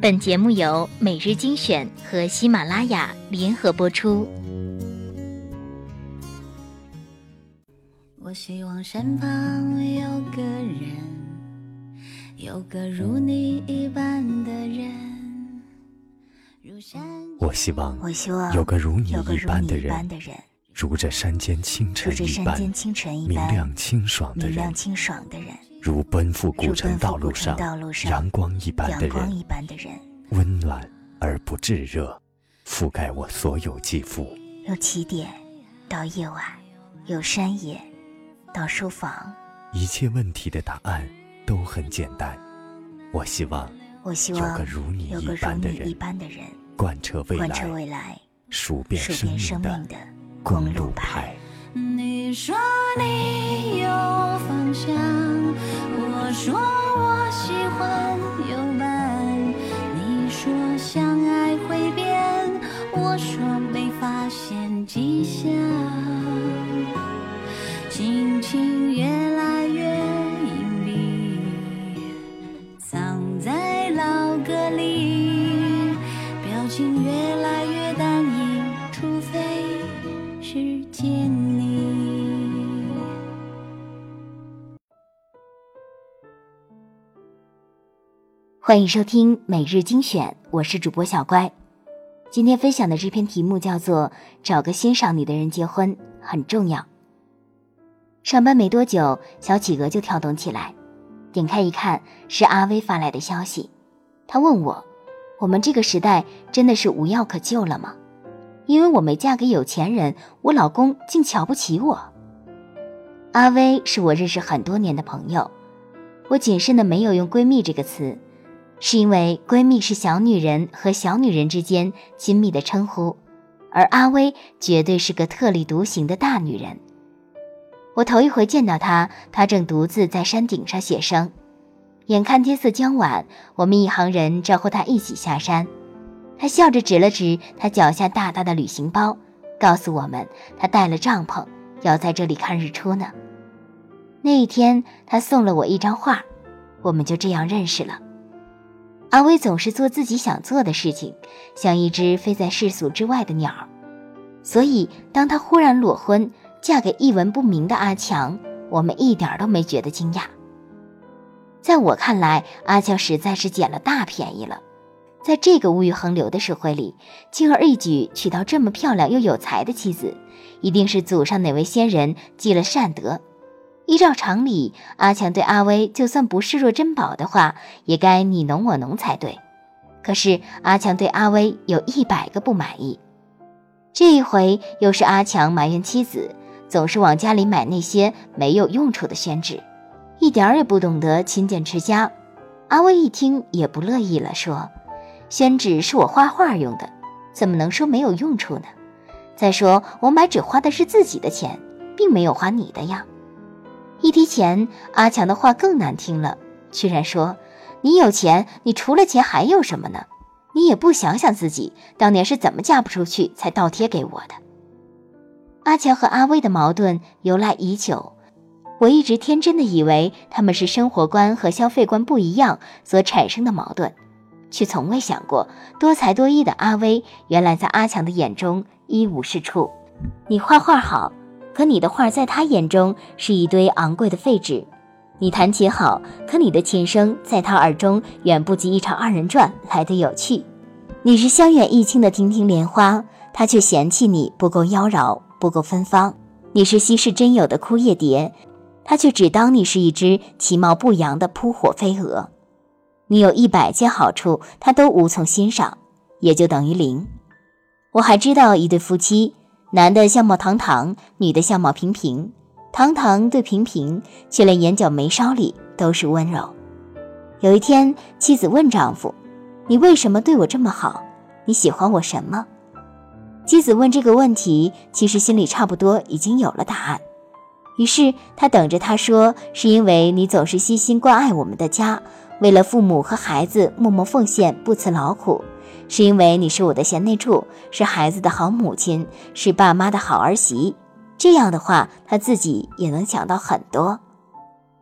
本节目由每日精选和喜马拉雅联合播出。我希望身旁有个人，有个如你一般的人。如山我希望我希望有个如你一般的人，如这山间清晨一般这山间清晨一般明亮清爽，明亮清爽的人，如奔赴古城道路上道路上阳光一般的人温暖而不炙热，覆盖我所有肌肤。由起点到夜晚，由山野到书房。一切问题的答案都很简单。我希望我希有望个如你有个如一般的人你一，般的人，贯彻未贯彻来，未来，数遍生命的公公路牌。。你说你有方向，欢迎收听每日精选，我是主播小乖。今天分享的这篇题目叫做“找个欣赏你的人结婚很重要”。上班没多久，小企鹅就跳动起来，点开一看，是阿威发来的消息。他问我：“我们这个时代真的是无药可救了吗？因为我没嫁给有钱人，我老公竟瞧不起我。”阿威是我认识很多年的朋友，我谨慎的没有用“闺蜜”这个词。是因为闺蜜是小女人和小女人之间亲密的称呼，而阿威绝对是个特立独行的大女人。我头一回见到她，她正独自在山顶上写生。眼看天色将晚，我们一行人招呼她一起下山。她笑着指了指她脚下大大的旅行包，告诉我们她带了帐篷，要在这里看日出呢。那一天，她送了我一张画，我们就这样认识了。阿威总是做自己想做的事情，像一只飞在世俗之外的鸟。所以，当她忽然裸婚，嫁给一文不名的阿强，我们一点都没觉得惊讶。在我看来，阿强实在是捡了大便宜了。在这个物欲横流的社会里，轻而易举娶到这么漂亮又有才的妻子，一定是祖上哪位先人积了善德。依照常理，阿强对阿威就算不视若珍宝的话，也该你侬我侬才对。可是阿强对阿威有一百个不满意。这一回又是阿强埋怨妻子总是往家里买那些没有用处的宣纸，一点儿也不懂得勤俭持家。阿威一听也不乐意了，说：“宣纸是我画画用的，怎么能说没有用处呢？再说我买纸花的是自己的钱，并没有花你的呀。”一提钱，阿强的话更难听了，居然说：“你有钱，你除了钱还有什么呢？你也不想想自己当年是怎么嫁不出去才倒贴给我的。”阿强和阿威的矛盾由来已久，我一直天真的以为他们是生活观和消费观不一样所产生的矛盾，却从未想过多才多艺的阿威原来在阿强的眼中一无是处。你画画好。可你的画在他眼中是一堆昂贵的废纸，你弹琴好，可你的琴声在他耳中远不及一场二人转来的有趣。你是香远益清的亭亭莲花，他却嫌弃你不够妖娆，不够芬芳。你是稀世珍有的枯叶蝶，他却只当你是一只其貌不扬的扑火飞蛾。你有一百件好处，他都无从欣赏，也就等于零。我还知道一对夫妻。男的相貌堂堂，女的相貌平平，堂堂对平平，却连眼角眉梢里都是温柔。有一天，妻子问丈夫：“你为什么对我这么好？你喜欢我什么？”妻子问这个问题，其实心里差不多已经有了答案。于是他等着他说：“是因为你总是悉心关爱我们的家，为了父母和孩子默默奉献，不辞劳苦。”是因为你是我的贤内助，是孩子的好母亲，是爸妈的好儿媳。这样的话，她自己也能想到很多。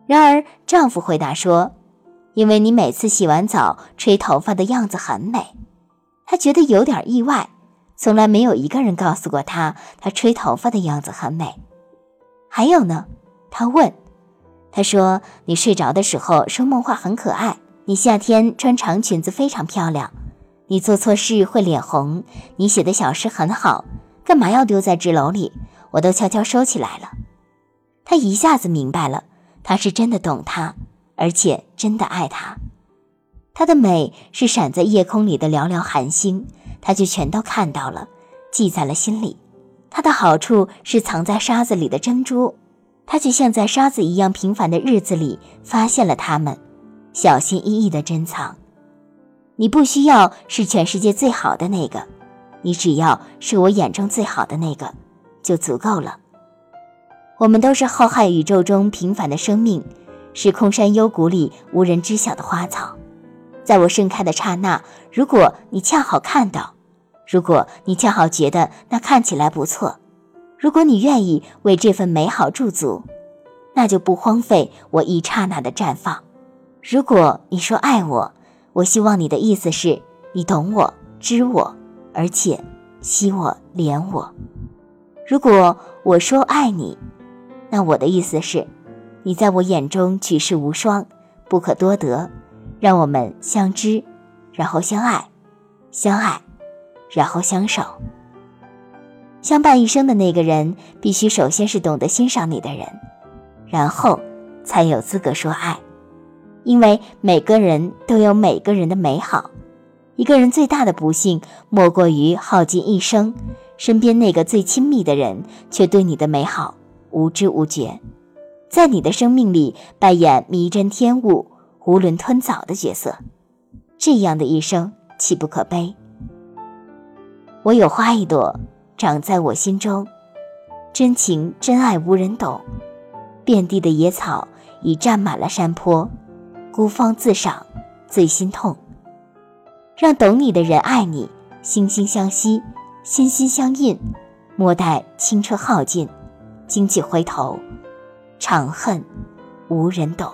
然而，丈夫回答说：“因为你每次洗完澡吹头发的样子很美。他觉得有点意外，从来没有一个人告诉过他，他吹头发的样子很美。还有呢，他问，他说你睡着的时候说梦话很可爱，你夏天穿长裙子非常漂亮，你做错事会脸红，你写的小诗很好，干嘛要丢在纸篓里？我都悄悄收起来了。他一下子明白了，他是真的懂他，而且真的爱他。他的美是闪在夜空里的寥寥寒星，他就全都看到了，记在了心里。他的好处是藏在沙子里的珍珠，他却像在沙子一样平凡的日子里发现了它们，小心翼翼的珍藏。你不需要是全世界最好的那个，你只要是我眼中最好的那个，就足够了。我们都是浩瀚宇宙中平凡的生命，是空山幽谷里无人知晓的花草。在我盛开的刹那，如果你恰好看到，如果你恰好觉得那看起来不错，如果你愿意为这份美好驻足，那就不荒废我一刹那的绽放。如果你说爱我，我希望你的意思是你懂我、知我，而且惜我、怜我。如果我说爱你，那我的意思是，你在我眼中举世无双，不可多得，让我们相知，然后相爱，相爱，然后相守，相伴一生的那个人，必须首先是懂得欣赏你的人，然后才有资格说爱，因为每个人都有每个人的美好，一个人最大的不幸，莫过于耗尽一生，身边那个最亲密的人，却对你的美好。无知无觉，在你的生命里扮演迷真天物、囫囵吞枣的角色，这样的一生岂不可悲？我有花一朵，长在我心中，真情真爱无人懂，遍地的野草已占满了山坡，孤芳自赏最心痛。让懂你的人爱你，惺惺相惜，心心相印，莫待青春耗尽。惊起回头，长恨无人懂。